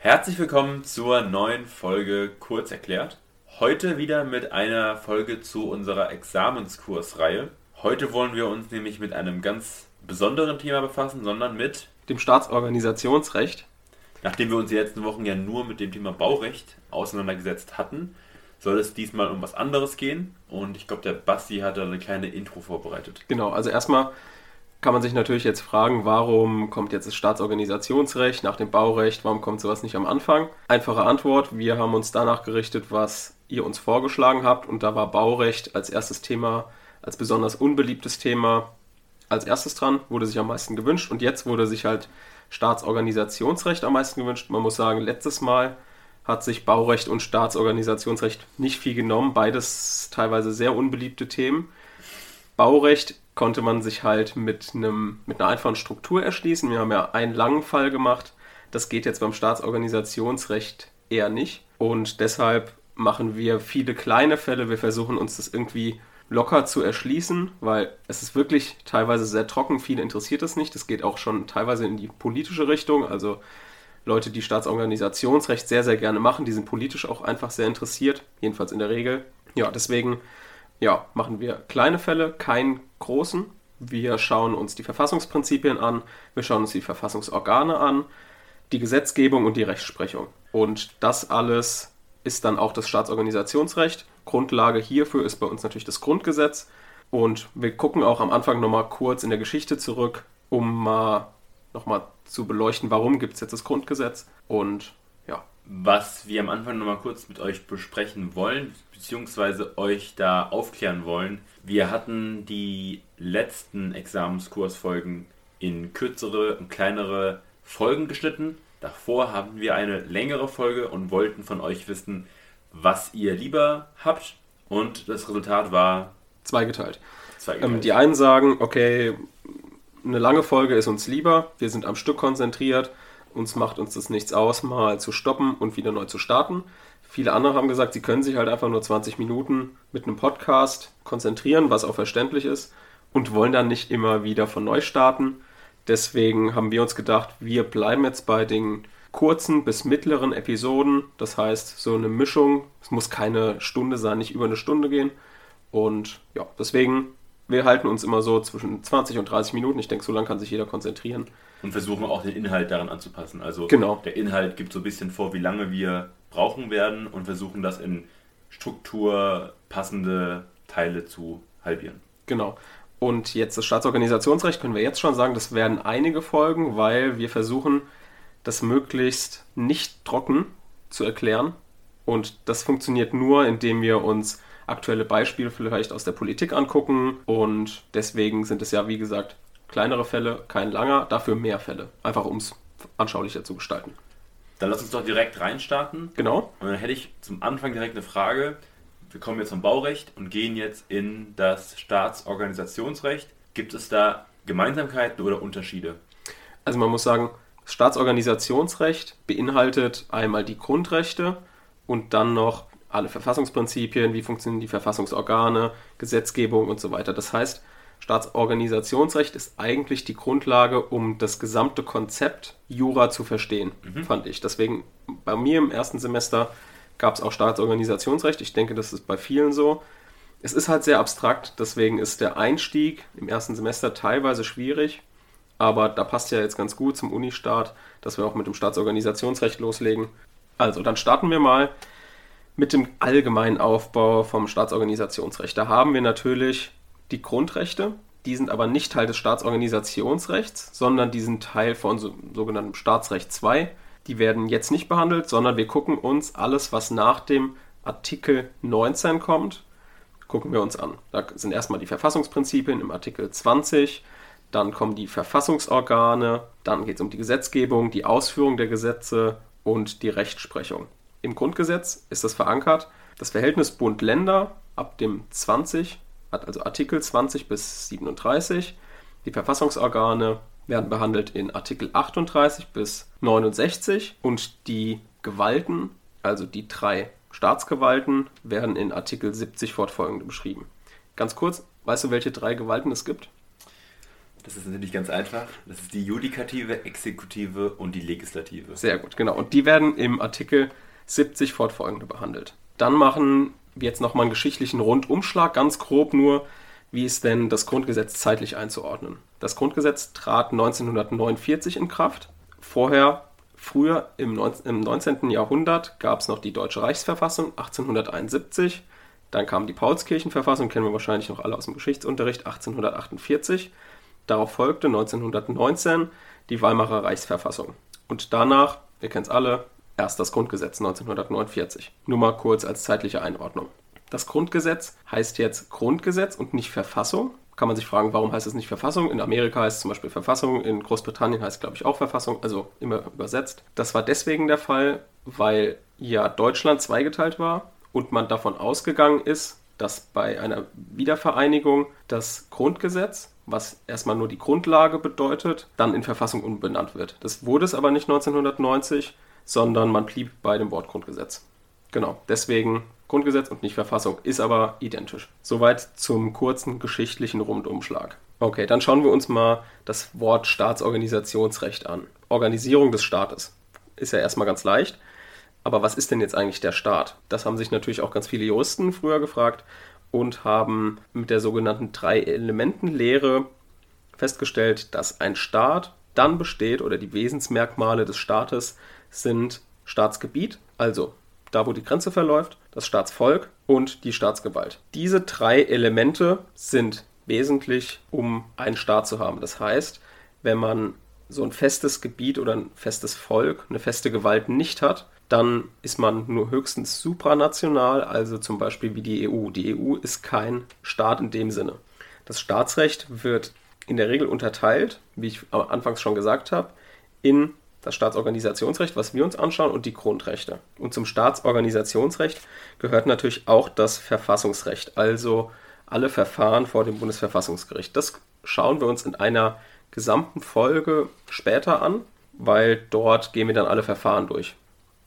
Herzlich willkommen zur neuen Folge Kurz erklärt. Heute wieder mit einer Folge zu unserer Examenskursreihe. Heute wollen wir uns nämlich mit einem ganz besonderen Thema befassen, sondern mit dem Staatsorganisationsrecht. Nachdem wir uns die letzten Wochen ja nur mit dem Thema Baurecht auseinandergesetzt hatten, soll es diesmal um was anderes gehen. Und ich glaube, der Basti hat da eine kleine Intro vorbereitet. Genau, also erstmal kann man sich natürlich jetzt fragen, warum kommt jetzt das Staatsorganisationsrecht nach dem Baurecht, warum kommt sowas nicht am Anfang? Einfache Antwort, wir haben uns danach gerichtet, was ihr uns vorgeschlagen habt und da war Baurecht als erstes Thema, als besonders unbeliebtes Thema als erstes dran, wurde sich am meisten gewünscht und jetzt wurde sich halt Staatsorganisationsrecht am meisten gewünscht. Man muss sagen, letztes Mal hat sich Baurecht und Staatsorganisationsrecht nicht viel genommen, beides teilweise sehr unbeliebte Themen. Baurecht konnte man sich halt mit, einem, mit einer einfachen Struktur erschließen. Wir haben ja einen langen Fall gemacht. Das geht jetzt beim Staatsorganisationsrecht eher nicht. Und deshalb machen wir viele kleine Fälle. Wir versuchen uns das irgendwie locker zu erschließen, weil es ist wirklich teilweise sehr trocken. Viele interessiert es nicht. Es geht auch schon teilweise in die politische Richtung. Also Leute, die Staatsorganisationsrecht sehr, sehr gerne machen, die sind politisch auch einfach sehr interessiert. Jedenfalls in der Regel. Ja, deswegen ja, machen wir kleine Fälle, keinen großen. Wir schauen uns die Verfassungsprinzipien an, wir schauen uns die Verfassungsorgane an, die Gesetzgebung und die Rechtsprechung. Und das alles ist dann auch das Staatsorganisationsrecht. Grundlage hierfür ist bei uns natürlich das Grundgesetz. Und wir gucken auch am Anfang nochmal kurz in der Geschichte zurück, um mal nochmal zu beleuchten, warum gibt es jetzt das Grundgesetz. Und. Was wir am Anfang nochmal kurz mit euch besprechen wollen, beziehungsweise euch da aufklären wollen. Wir hatten die letzten Examenskursfolgen in kürzere und kleinere Folgen geschnitten. Davor haben wir eine längere Folge und wollten von euch wissen, was ihr lieber habt. Und das Resultat war zweigeteilt. zweigeteilt. Ähm, die einen sagen, okay, eine lange Folge ist uns lieber, wir sind am Stück konzentriert, uns macht uns das nichts aus, mal zu stoppen und wieder neu zu starten. Viele andere haben gesagt, sie können sich halt einfach nur 20 Minuten mit einem Podcast konzentrieren, was auch verständlich ist, und wollen dann nicht immer wieder von neu starten. Deswegen haben wir uns gedacht, wir bleiben jetzt bei den kurzen bis mittleren Episoden. Das heißt, so eine Mischung. Es muss keine Stunde sein, nicht über eine Stunde gehen. Und ja, deswegen, wir halten uns immer so zwischen 20 und 30 Minuten. Ich denke, so lange kann sich jeder konzentrieren. Und versuchen auch den Inhalt daran anzupassen. Also genau. der Inhalt gibt so ein bisschen vor, wie lange wir brauchen werden und versuchen das in Struktur passende Teile zu halbieren. Genau. Und jetzt das Staatsorganisationsrecht können wir jetzt schon sagen, das werden einige Folgen, weil wir versuchen, das möglichst nicht trocken zu erklären. Und das funktioniert nur, indem wir uns aktuelle Beispiele vielleicht aus der Politik angucken. Und deswegen sind es ja, wie gesagt, kleinere Fälle, kein langer, dafür mehr Fälle. Einfach um es anschaulicher zu gestalten. Dann lass uns doch direkt reinstarten. Genau. Und dann hätte ich zum Anfang direkt eine Frage. Wir kommen jetzt zum Baurecht und gehen jetzt in das Staatsorganisationsrecht. Gibt es da Gemeinsamkeiten oder Unterschiede? Also man muss sagen, das Staatsorganisationsrecht beinhaltet einmal die Grundrechte und dann noch alle Verfassungsprinzipien, wie funktionieren die Verfassungsorgane, Gesetzgebung und so weiter. Das heißt, Staatsorganisationsrecht ist eigentlich die Grundlage, um das gesamte Konzept Jura zu verstehen, mhm. fand ich. Deswegen bei mir im ersten Semester gab es auch Staatsorganisationsrecht. Ich denke, das ist bei vielen so. Es ist halt sehr abstrakt, deswegen ist der Einstieg im ersten Semester teilweise schwierig. Aber da passt ja jetzt ganz gut zum Unistart, dass wir auch mit dem Staatsorganisationsrecht loslegen. Also, dann starten wir mal mit dem allgemeinen Aufbau vom Staatsorganisationsrecht. Da haben wir natürlich die Grundrechte. Die sind aber nicht Teil des Staatsorganisationsrechts, sondern die sind Teil von so, sogenanntem Staatsrecht 2. Die werden jetzt nicht behandelt, sondern wir gucken uns alles, was nach dem Artikel 19 kommt, gucken wir uns an. Da sind erstmal die Verfassungsprinzipien im Artikel 20, dann kommen die Verfassungsorgane, dann geht es um die Gesetzgebung, die Ausführung der Gesetze und die Rechtsprechung. Im Grundgesetz ist das verankert. Das Verhältnis Bund-Länder ab dem 20 hat also Artikel 20 bis 37. Die Verfassungsorgane werden behandelt in Artikel 38 bis 69 und die Gewalten, also die drei Staatsgewalten, werden in Artikel 70 fortfolgende beschrieben. Ganz kurz, weißt du, welche drei Gewalten es gibt? Das ist natürlich ganz einfach. Das ist die Judikative, Exekutive und die Legislative. Sehr gut, genau. Und die werden im Artikel 70 fortfolgende behandelt. Dann machen jetzt nochmal einen geschichtlichen Rundumschlag, ganz grob nur, wie ist denn das Grundgesetz zeitlich einzuordnen. Das Grundgesetz trat 1949 in Kraft. Vorher, früher im 19. Jahrhundert, gab es noch die Deutsche Reichsverfassung 1871. Dann kam die Paulskirchenverfassung, kennen wir wahrscheinlich noch alle aus dem Geschichtsunterricht, 1848. Darauf folgte 1919 die Weimarer Reichsverfassung. Und danach, wir kennen es alle, erst das Grundgesetz 1949. Nur mal kurz als zeitliche Einordnung. Das Grundgesetz heißt jetzt Grundgesetz und nicht Verfassung. Kann man sich fragen, warum heißt es nicht Verfassung? In Amerika heißt es zum Beispiel Verfassung, in Großbritannien heißt es, glaube ich, auch Verfassung, also immer übersetzt. Das war deswegen der Fall, weil ja Deutschland zweigeteilt war und man davon ausgegangen ist, dass bei einer Wiedervereinigung das Grundgesetz, was erstmal nur die Grundlage bedeutet, dann in Verfassung umbenannt wird. Das wurde es aber nicht 1990, sondern man blieb bei dem Wort Grundgesetz. Genau, deswegen Grundgesetz und nicht Verfassung, ist aber identisch. Soweit zum kurzen geschichtlichen Rundumschlag. Okay, dann schauen wir uns mal das Wort Staatsorganisationsrecht an. Organisierung des Staates. Ist ja erstmal ganz leicht. Aber was ist denn jetzt eigentlich der Staat? Das haben sich natürlich auch ganz viele Juristen früher gefragt und haben mit der sogenannten Drei-Elementen-Lehre festgestellt, dass ein Staat dann besteht oder die Wesensmerkmale des Staates sind Staatsgebiet, also da wo die Grenze verläuft, das Staatsvolk und die Staatsgewalt. Diese drei Elemente sind wesentlich, um einen Staat zu haben. Das heißt, wenn man so ein festes Gebiet oder ein festes Volk, eine feste Gewalt nicht hat, dann ist man nur höchstens supranational, also zum Beispiel wie die EU. Die EU ist kein Staat in dem Sinne. Das Staatsrecht wird in der Regel unterteilt, wie ich anfangs schon gesagt habe, in das Staatsorganisationsrecht, was wir uns anschauen, und die Grundrechte. Und zum Staatsorganisationsrecht gehört natürlich auch das Verfassungsrecht, also alle Verfahren vor dem Bundesverfassungsgericht. Das schauen wir uns in einer gesamten Folge später an, weil dort gehen wir dann alle Verfahren durch.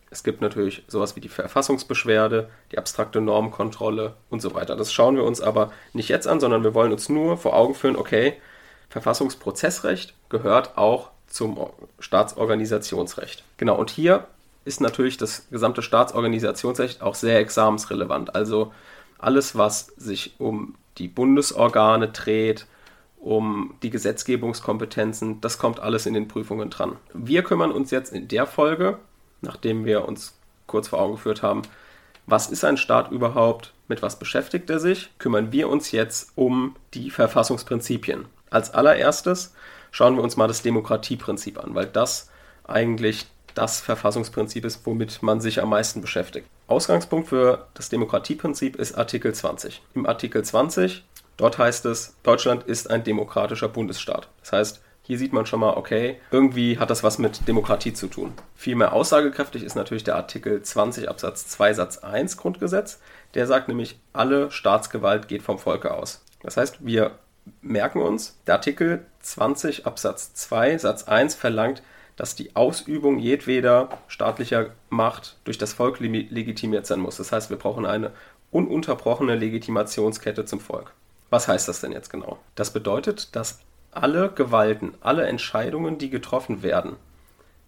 Es gibt natürlich sowas wie die Verfassungsbeschwerde, die abstrakte Normkontrolle und so weiter. Das schauen wir uns aber nicht jetzt an, sondern wir wollen uns nur vor Augen führen, okay, Verfassungsprozessrecht gehört auch zum Staatsorganisationsrecht. Genau, und hier ist natürlich das gesamte Staatsorganisationsrecht auch sehr examensrelevant. Also alles, was sich um die Bundesorgane dreht, um die Gesetzgebungskompetenzen, das kommt alles in den Prüfungen dran. Wir kümmern uns jetzt in der Folge nachdem wir uns kurz vor Augen geführt haben, was ist ein Staat überhaupt, mit was beschäftigt er sich, kümmern wir uns jetzt um die Verfassungsprinzipien. Als allererstes schauen wir uns mal das Demokratieprinzip an, weil das eigentlich das Verfassungsprinzip ist, womit man sich am meisten beschäftigt. Ausgangspunkt für das Demokratieprinzip ist Artikel 20. Im Artikel 20, dort heißt es, Deutschland ist ein demokratischer Bundesstaat. Das heißt, hier sieht man schon mal, okay, irgendwie hat das was mit Demokratie zu tun. Viel mehr aussagekräftig ist natürlich der Artikel 20 Absatz 2 Satz 1 Grundgesetz. Der sagt nämlich, alle Staatsgewalt geht vom Volke aus. Das heißt, wir merken uns, der Artikel 20 Absatz 2 Satz 1 verlangt, dass die Ausübung jedweder staatlicher Macht durch das Volk legitimiert sein muss. Das heißt, wir brauchen eine ununterbrochene Legitimationskette zum Volk. Was heißt das denn jetzt genau? Das bedeutet, dass alle Gewalten, alle Entscheidungen, die getroffen werden,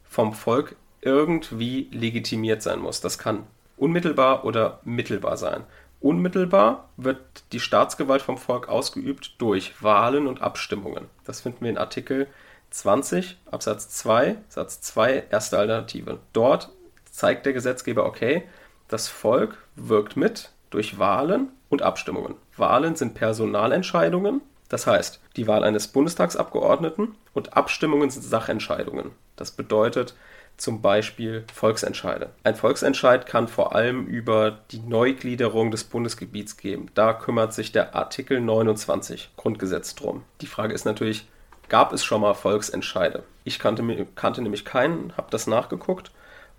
vom Volk irgendwie legitimiert sein muss. Das kann unmittelbar oder mittelbar sein. Unmittelbar wird die Staatsgewalt vom Volk ausgeübt durch Wahlen und Abstimmungen. Das finden wir in Artikel 20 Absatz 2 Satz 2 erste Alternative. Dort zeigt der Gesetzgeber, okay, das Volk wirkt mit durch Wahlen und Abstimmungen. Wahlen sind Personalentscheidungen das heißt, die Wahl eines Bundestagsabgeordneten und Abstimmungen sind Sachentscheidungen. Das bedeutet zum Beispiel Volksentscheide. Ein Volksentscheid kann vor allem über die Neugliederung des Bundesgebiets geben. Da kümmert sich der Artikel 29 Grundgesetz drum. Die Frage ist natürlich, gab es schon mal Volksentscheide? Ich kannte, kannte nämlich keinen, habe das nachgeguckt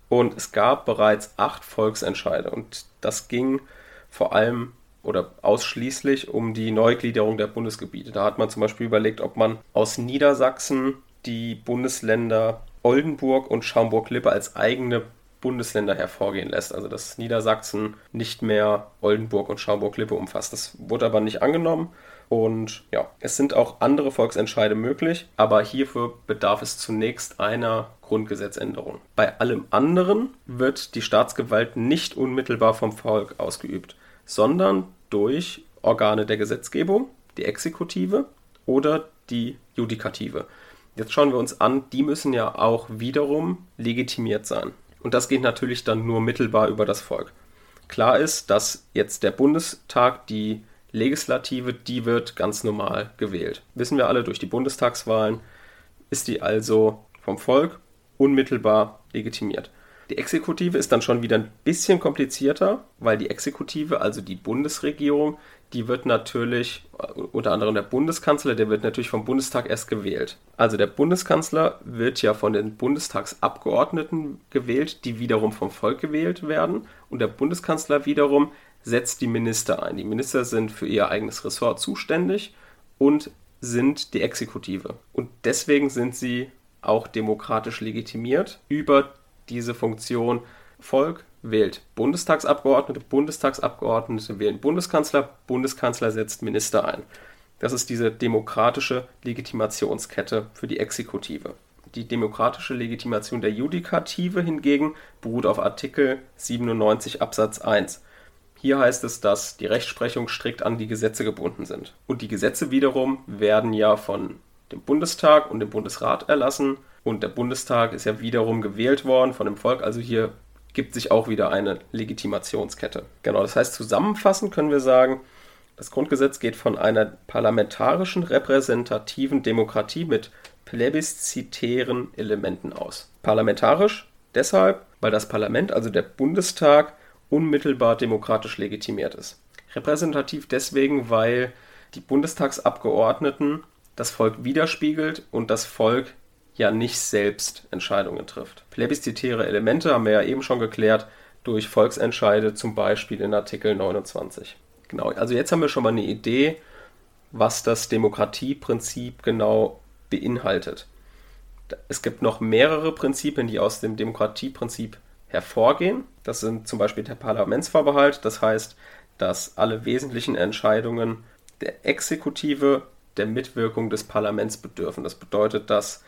und es gab bereits acht Volksentscheide und das ging vor allem oder ausschließlich um die Neugliederung der Bundesgebiete. Da hat man zum Beispiel überlegt, ob man aus Niedersachsen die Bundesländer Oldenburg und Schaumburg-Lippe als eigene Bundesländer hervorgehen lässt. Also dass Niedersachsen nicht mehr Oldenburg und Schaumburg-Lippe umfasst. Das wurde aber nicht angenommen Und ja, es sind auch andere Volksentscheide möglich, aber hierfür bedarf es zunächst einer Grundgesetzänderung. Bei allem anderen wird die Staatsgewalt nicht unmittelbar vom Volk ausgeübt, sondern durch Organe der Gesetzgebung, die Exekutive oder die Judikative. Jetzt schauen wir uns an, die müssen ja auch wiederum legitimiert sein. Und das geht natürlich dann nur mittelbar über das Volk. Klar ist, dass jetzt der Bundestag, die Legislative, die wird ganz normal gewählt. Wissen wir alle, durch die Bundestagswahlen ist die also vom Volk unmittelbar legitimiert. Die Exekutive ist dann schon wieder ein bisschen komplizierter, weil die Exekutive, also die Bundesregierung, die wird natürlich, unter anderem der Bundeskanzler, der wird natürlich vom Bundestag erst gewählt. Also der Bundeskanzler wird ja von den Bundestagsabgeordneten gewählt, die wiederum vom Volk gewählt werden. Und der Bundeskanzler wiederum setzt die Minister ein. Die Minister sind für ihr eigenes Ressort zuständig und sind die Exekutive. Und deswegen sind sie auch demokratisch legitimiert über diese Funktion Volk wählt Bundestagsabgeordnete, Bundestagsabgeordnete wählen Bundeskanzler, Bundeskanzler setzt Minister ein. Das ist diese demokratische Legitimationskette für die Exekutive. Die demokratische Legitimation der Judikative hingegen beruht auf Artikel 97 Absatz 1. Hier heißt es, dass die Rechtsprechung strikt an die Gesetze gebunden sind. Und die Gesetze wiederum werden ja von dem Bundestag und dem Bundesrat erlassen. Und der Bundestag ist ja wiederum gewählt worden von dem Volk. Also hier gibt sich auch wieder eine Legitimationskette. Genau, das heißt, zusammenfassend können wir sagen, das Grundgesetz geht von einer parlamentarischen repräsentativen Demokratie mit plebiszitären Elementen aus. Parlamentarisch deshalb, weil das Parlament, also der Bundestag, unmittelbar demokratisch legitimiert ist. Repräsentativ deswegen, weil die Bundestagsabgeordneten das Volk widerspiegelt und das Volk ja nicht selbst Entscheidungen trifft. Plebiszitäre Elemente haben wir ja eben schon geklärt durch Volksentscheide, zum Beispiel in Artikel 29. Genau, also jetzt haben wir schon mal eine Idee, was das Demokratieprinzip genau beinhaltet. Es gibt noch mehrere Prinzipien, die aus dem Demokratieprinzip hervorgehen. Das sind zum Beispiel der Parlamentsvorbehalt, das heißt, dass alle wesentlichen Entscheidungen der Exekutive der Mitwirkung des Parlaments bedürfen. Das bedeutet, dass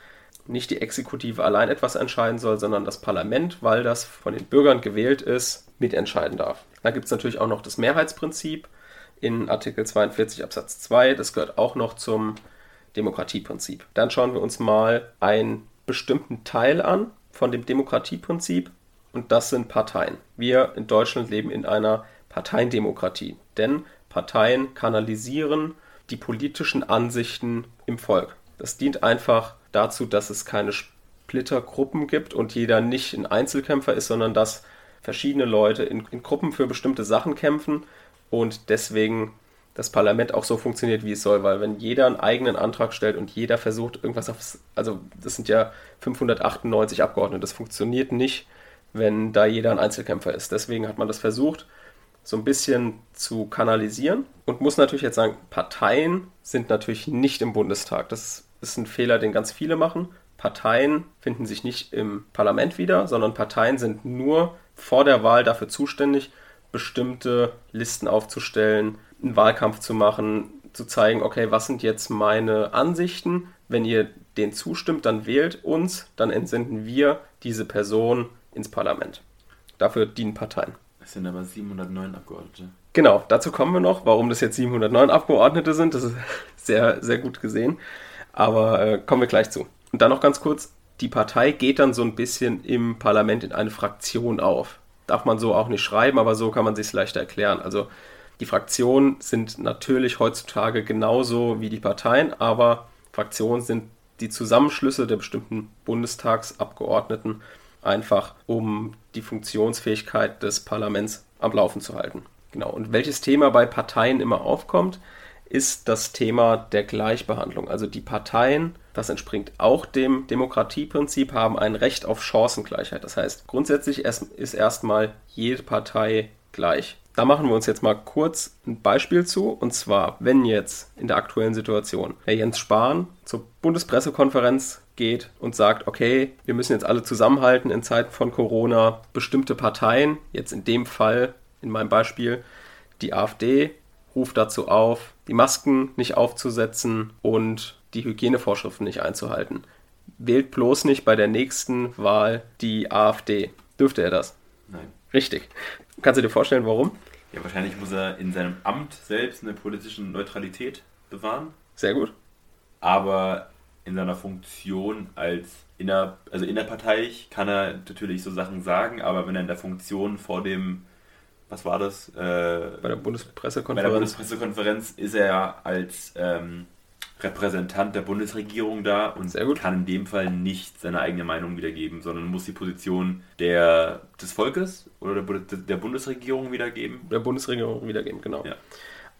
nicht die Exekutive allein etwas entscheiden soll, sondern das Parlament, weil das von den Bürgern gewählt ist, mitentscheiden darf. Da gibt es natürlich auch noch das Mehrheitsprinzip in Artikel 42 Absatz 2. Das gehört auch noch zum Demokratieprinzip. Dann schauen wir uns mal einen bestimmten Teil an von dem Demokratieprinzip und das sind Parteien. Wir in Deutschland leben in einer Parteiendemokratie, denn Parteien kanalisieren die politischen Ansichten im Volk. Das dient einfach dazu, dass es keine Splittergruppen gibt und jeder nicht ein Einzelkämpfer ist, sondern dass verschiedene Leute in, in Gruppen für bestimmte Sachen kämpfen und deswegen das Parlament auch so funktioniert, wie es soll, weil wenn jeder einen eigenen Antrag stellt und jeder versucht irgendwas aufs, also das sind ja 598 Abgeordnete, das funktioniert nicht, wenn da jeder ein Einzelkämpfer ist. Deswegen hat man das versucht, so ein bisschen zu kanalisieren und muss natürlich jetzt sagen, Parteien sind natürlich nicht im Bundestag. Das ist ein Fehler, den ganz viele machen. Parteien finden sich nicht im Parlament wieder, sondern Parteien sind nur vor der Wahl dafür zuständig, bestimmte Listen aufzustellen, einen Wahlkampf zu machen, zu zeigen, okay, was sind jetzt meine Ansichten? Wenn ihr denen zustimmt, dann wählt uns, dann entsenden wir diese Person ins Parlament. Dafür dienen Parteien. Es sind aber 709 Abgeordnete. Genau, dazu kommen wir noch, warum das jetzt 709 Abgeordnete sind. Das ist sehr, sehr gut gesehen. Aber äh, kommen wir gleich zu. Und dann noch ganz kurz, die Partei geht dann so ein bisschen im Parlament in eine Fraktion auf. Darf man so auch nicht schreiben, aber so kann man sich es leichter erklären. Also die Fraktionen sind natürlich heutzutage genauso wie die Parteien, aber Fraktionen sind die Zusammenschlüsse der bestimmten Bundestagsabgeordneten einfach, um die Funktionsfähigkeit des Parlaments am Laufen zu halten. Genau. Und welches Thema bei Parteien immer aufkommt, ist das Thema der Gleichbehandlung. Also die Parteien, das entspringt auch dem Demokratieprinzip, haben ein Recht auf Chancengleichheit. Das heißt, grundsätzlich ist erstmal jede Partei gleich. Da machen wir uns jetzt mal kurz ein Beispiel zu. Und zwar, wenn jetzt in der aktuellen Situation Herr Jens Spahn zur Bundespressekonferenz geht und sagt, okay, wir müssen jetzt alle zusammenhalten in Zeiten von Corona, bestimmte Parteien, jetzt in dem Fall, in meinem Beispiel, die AfD, ruft dazu auf, die Masken nicht aufzusetzen und die Hygienevorschriften nicht einzuhalten. Wählt bloß nicht bei der nächsten Wahl die AfD. Dürfte er das? Nein. Richtig. Kannst du dir vorstellen, warum? Ja, wahrscheinlich muss er in seinem Amt selbst eine politische Neutralität bewahren. Sehr gut. Aber in seiner Funktion als inner, also innerparteilich kann er natürlich so Sachen sagen, aber wenn er in der Funktion vor dem, was war das? Äh, bei der Bundespressekonferenz. Bei der Bundespressekonferenz ist er ja als ähm, Repräsentant der Bundesregierung da und kann in dem Fall nicht seine eigene Meinung wiedergeben, sondern muss die Position der, des Volkes oder der, der Bundesregierung wiedergeben. Der Bundesregierung wiedergeben, genau. Ja.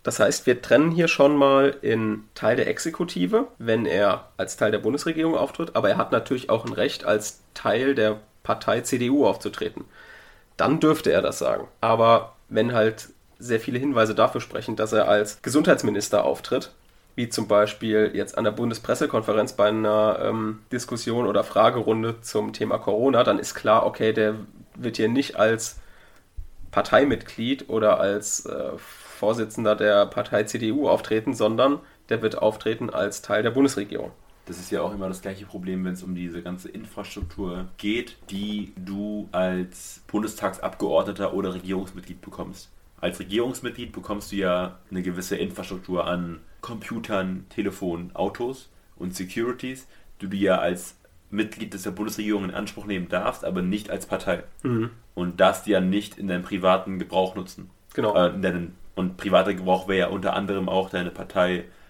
Das heißt, wir trennen hier schon mal in Teil der Exekutive, wenn er als Teil der Bundesregierung auftritt, aber er hat natürlich auch ein Recht, als Teil der Partei CDU aufzutreten. Dann dürfte er das sagen. Aber wenn halt sehr viele Hinweise dafür sprechen, dass er als Gesundheitsminister auftritt, wie zum Beispiel jetzt an der Bundespressekonferenz bei einer ähm, Diskussion oder Fragerunde zum Thema Corona, dann ist klar, okay, der wird hier nicht als Parteimitglied oder als äh, Vorsitzender der Partei CDU auftreten, sondern der wird auftreten als Teil der Bundesregierung. Das ist ja auch immer das gleiche Problem, wenn es um diese ganze Infrastruktur geht, die du als Bundestagsabgeordneter oder Regierungsmitglied bekommst. Als Regierungsmitglied bekommst du ja eine gewisse Infrastruktur an Computern, Telefonen, Autos und Securities, die du ja als Mitglied der Bundesregierung in Anspruch nehmen darfst, aber nicht als Partei. Mhm. Und darfst die ja nicht in deinem privaten Gebrauch nutzen. Genau. Äh, und privater Gebrauch wäre ja unter anderem auch deine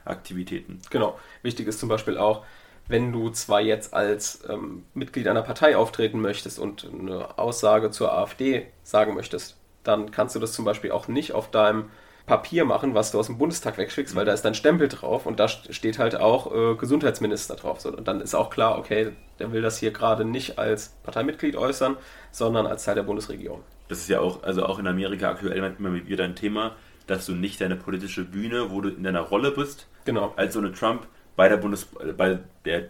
Parteiaktivitäten. Genau. Wichtig ist zum Beispiel auch, wenn du zwar jetzt als ähm, Mitglied einer Partei auftreten möchtest und eine Aussage zur AfD sagen möchtest, dann kannst du das zum Beispiel auch nicht auf deinem Papier machen, was du aus dem Bundestag wegschickst, weil da ist dann Stempel drauf und da steht halt auch äh, Gesundheitsminister drauf. So, und dann ist auch klar, okay, der will das hier gerade nicht als Parteimitglied äußern, sondern als Teil der Bundesregierung. Das ist ja auch, also auch in Amerika aktuell immer wieder ein Thema, dass du nicht deine politische Bühne, wo du in deiner Rolle bist, genau. als so eine Trump bei der Bundes, bei der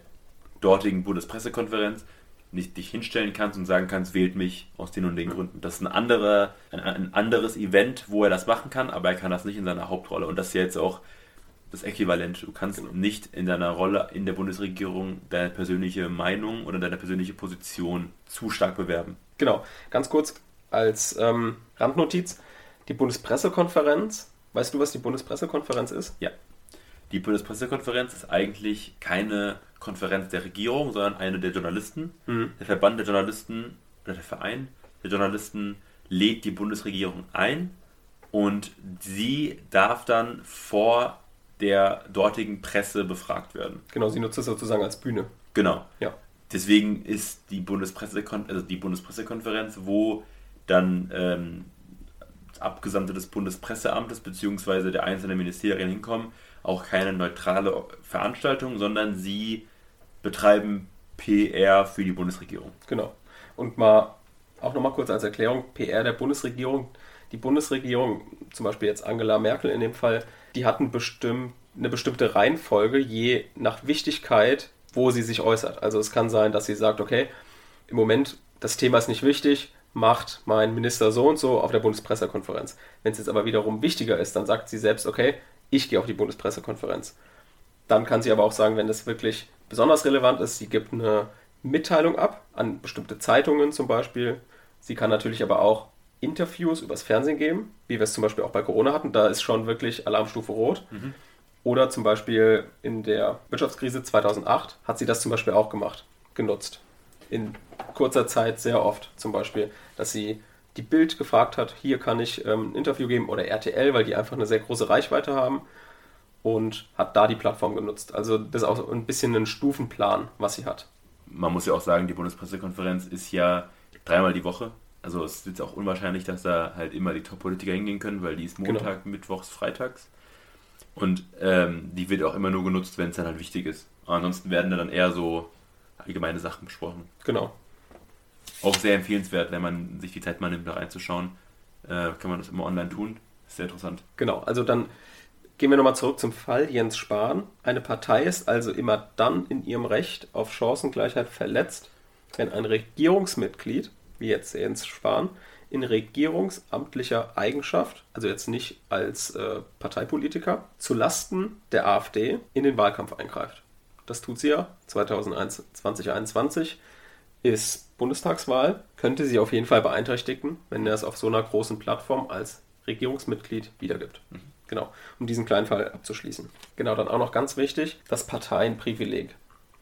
dortigen Bundespressekonferenz nicht dich hinstellen kannst und sagen kannst, wählt mich aus den und den Gründen. Das ist ein, anderer, ein, ein, anderes Event, wo er das machen kann, aber er kann das nicht in seiner Hauptrolle. Und das ist ja jetzt auch das Äquivalent. Du kannst genau. nicht in deiner Rolle in der Bundesregierung deine persönliche Meinung oder deine persönliche Position zu stark bewerben. Genau. Ganz kurz als ähm, Randnotiz. Die Bundespressekonferenz, weißt du, was die Bundespressekonferenz ist? Ja. Die Bundespressekonferenz ist eigentlich keine Konferenz der Regierung, sondern eine der Journalisten. Mhm. Der Verband der Journalisten oder der Verein der Journalisten lädt die Bundesregierung ein und sie darf dann vor der dortigen Presse befragt werden. Genau, sie nutzt es sozusagen als Bühne. Genau. Ja. Deswegen ist die, Bundespressekon also die Bundespressekonferenz, wo dann ähm, Abgesandte des Bundespresseamtes bzw. der einzelnen Ministerien hinkommen, auch keine neutrale Veranstaltung, sondern sie betreiben PR für die Bundesregierung. Genau. Und mal auch nochmal kurz als Erklärung, PR der Bundesregierung. Die Bundesregierung, zum Beispiel jetzt Angela Merkel in dem Fall, die hatten bestimmt eine bestimmte Reihenfolge je nach Wichtigkeit, wo sie sich äußert. Also es kann sein, dass sie sagt, okay, im Moment das Thema ist nicht wichtig, macht mein Minister so und so auf der Bundespressekonferenz. Wenn es jetzt aber wiederum wichtiger ist, dann sagt sie selbst, okay, ich gehe auf die Bundespressekonferenz. Dann kann sie aber auch sagen, wenn das wirklich besonders relevant ist, sie gibt eine Mitteilung ab an bestimmte Zeitungen zum Beispiel. Sie kann natürlich aber auch Interviews übers Fernsehen geben, wie wir es zum Beispiel auch bei Corona hatten. Da ist schon wirklich Alarmstufe rot. Mhm. Oder zum Beispiel in der Wirtschaftskrise 2008 hat sie das zum Beispiel auch gemacht, genutzt. In kurzer Zeit sehr oft zum Beispiel, dass sie die Bild gefragt hat, hier kann ich ähm, ein Interview geben oder RTL, weil die einfach eine sehr große Reichweite haben und hat da die Plattform genutzt. Also das ist auch ein bisschen ein Stufenplan, was sie hat. Man muss ja auch sagen, die Bundespressekonferenz ist ja dreimal die Woche. Also es ist jetzt auch unwahrscheinlich, dass da halt immer die Top-Politiker hingehen können, weil die ist genau. Montag, genau. Mittwochs, Freitags. Und ähm, die wird auch immer nur genutzt, wenn es dann halt wichtig ist. ansonsten werden da dann eher so allgemeine Sachen besprochen. Genau auch sehr empfehlenswert, wenn man sich die Zeit mal nimmt, da reinzuschauen. Äh, kann man das immer online tun. Ist sehr interessant. Genau, also dann gehen wir nochmal zurück zum Fall Jens Spahn. Eine Partei ist also immer dann in ihrem Recht auf Chancengleichheit verletzt, wenn ein Regierungsmitglied wie jetzt Jens Spahn, in regierungsamtlicher Eigenschaft, also jetzt nicht als äh, Parteipolitiker, zu Lasten der AfD in den Wahlkampf eingreift. Das tut sie ja 2021 ist Bundestagswahl, könnte sie auf jeden Fall beeinträchtigen, wenn er es auf so einer großen Plattform als Regierungsmitglied wiedergibt. Mhm. Genau, um diesen kleinen Fall abzuschließen. Genau, dann auch noch ganz wichtig, das Parteienprivileg.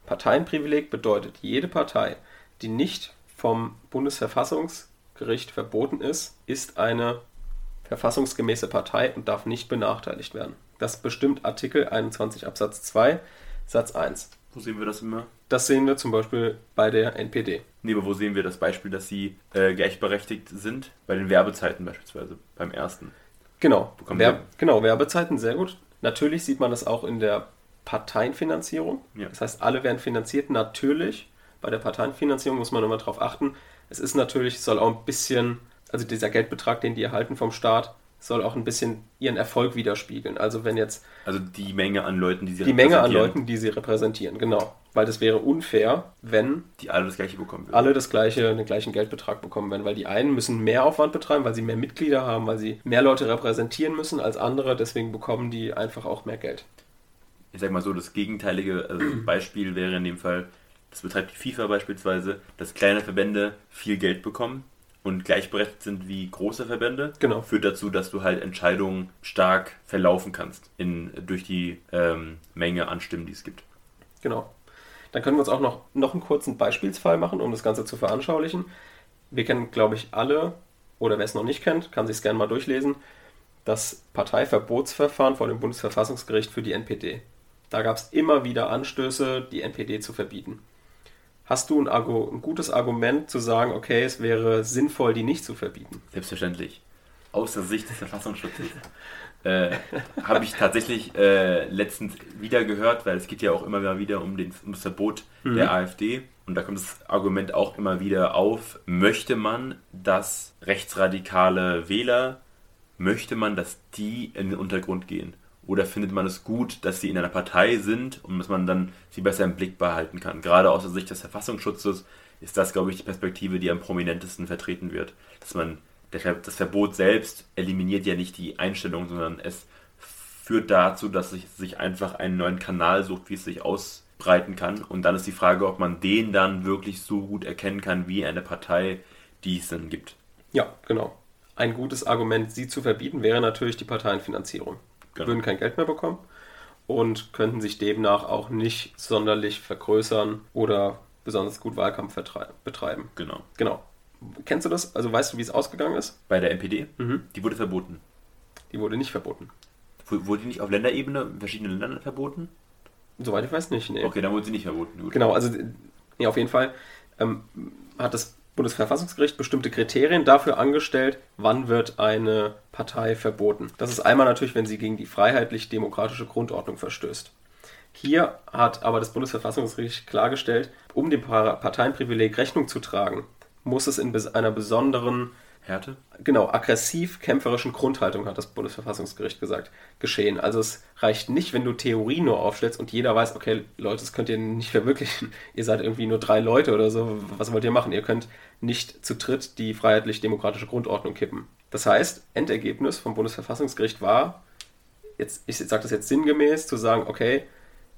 Parteienprivileg bedeutet, jede Partei, die nicht vom Bundesverfassungsgericht verboten ist, ist eine verfassungsgemäße Partei und darf nicht benachteiligt werden. Das bestimmt Artikel 21 Absatz 2 Satz 1. Wo sehen wir das immer? Das sehen wir zum Beispiel bei der NPD. Nee, aber wo sehen wir das Beispiel, dass sie äh, gleichberechtigt sind? Bei den Werbezeiten beispielsweise, beim ersten. Genau, Wer genau, Werbezeiten, sehr gut. Natürlich sieht man das auch in der Parteienfinanzierung. Ja. Das heißt, alle werden finanziert. Natürlich, bei der Parteienfinanzierung muss man immer darauf achten. Es ist natürlich, soll auch ein bisschen, also dieser Geldbetrag, den die erhalten vom Staat, soll auch ein bisschen ihren Erfolg widerspiegeln. Also wenn jetzt... Also die Menge an Leuten, die sie Die Menge an Leuten, die sie repräsentieren, genau. Weil das wäre unfair, wenn... Die alle das gleiche bekommen würden. Alle das gleiche, den gleichen Geldbetrag bekommen werden. Weil die einen müssen mehr Aufwand betreiben, weil sie mehr Mitglieder haben, weil sie mehr Leute repräsentieren müssen als andere. Deswegen bekommen die einfach auch mehr Geld. Ich sag mal so, das gegenteilige also Beispiel wäre in dem Fall, das betreibt die FIFA beispielsweise, dass kleine Verbände viel Geld bekommen und gleichberechtigt sind wie große Verbände, genau. führt dazu, dass du halt Entscheidungen stark verlaufen kannst in, durch die ähm, Menge an Stimmen, die es gibt. Genau. Dann können wir uns auch noch, noch einen kurzen Beispielsfall machen, um das Ganze zu veranschaulichen. Wir kennen, glaube ich, alle, oder wer es noch nicht kennt, kann sich es gerne mal durchlesen, das Parteiverbotsverfahren vor dem Bundesverfassungsgericht für die NPD. Da gab es immer wieder Anstöße, die NPD zu verbieten. Hast du ein, ein, gutes Argument zu sagen, okay, es wäre sinnvoll, die nicht zu verbieten? Selbstverständlich. Aus der Sicht des Verfassungsschutzes. äh, habe ich tatsächlich äh, letztens wieder gehört, weil es geht ja auch immer wieder um, den, um das Verbot mhm. der AfD. Und da kommt das Argument auch immer wieder auf, möchte man, dass rechtsradikale Wähler, möchte man, dass die in den Untergrund gehen? Oder findet man es gut, dass sie in einer Partei sind und dass man dann sie besser im Blick behalten kann? Gerade aus der Sicht des Verfassungsschutzes ist das, glaube ich, die Perspektive, die am prominentesten vertreten wird. Dass man das Verbot selbst eliminiert ja nicht die Einstellung, sondern es führt dazu, dass sich, sich einfach einen neuen Kanal sucht, wie es sich ausbreiten kann. Und dann ist die Frage, ob man den dann wirklich so gut erkennen kann wie eine Partei, die es dann gibt. Ja, genau. Ein gutes Argument, sie zu verbieten, wäre natürlich die Parteienfinanzierung genau. würden kein Geld mehr bekommen und könnten sich demnach auch nicht sonderlich vergrößern oder besonders gut Wahlkampf betreiben. Genau. Genau. Kennst du das? Also weißt du, wie es ausgegangen ist? Bei der NPD? Mhm. Die wurde verboten. Die wurde nicht verboten. Wurde die nicht auf Länderebene in verschiedenen Ländern verboten? Soweit ich weiß nicht, nee. Okay, dann wurde sie nicht verboten. Gut. Genau, also ja, auf jeden Fall ähm, hat das Bundesverfassungsgericht bestimmte Kriterien dafür angestellt, wann wird eine Partei verboten. Das ist einmal natürlich, wenn sie gegen die freiheitlich-demokratische Grundordnung verstößt. Hier hat aber das Bundesverfassungsgericht klargestellt, um dem Parteienprivileg Rechnung zu tragen, muss es in einer besonderen Härte? Genau, aggressiv-kämpferischen Grundhaltung, hat das Bundesverfassungsgericht gesagt, geschehen. Also es reicht nicht, wenn du Theorie nur aufstellst und jeder weiß, okay, Leute, das könnt ihr nicht verwirklichen. Ihr seid irgendwie nur drei Leute oder so. Was wollt ihr machen? Ihr könnt nicht zu dritt die freiheitlich-demokratische Grundordnung kippen. Das heißt, Endergebnis vom Bundesverfassungsgericht war, jetzt, ich sage das jetzt sinngemäß, zu sagen, okay,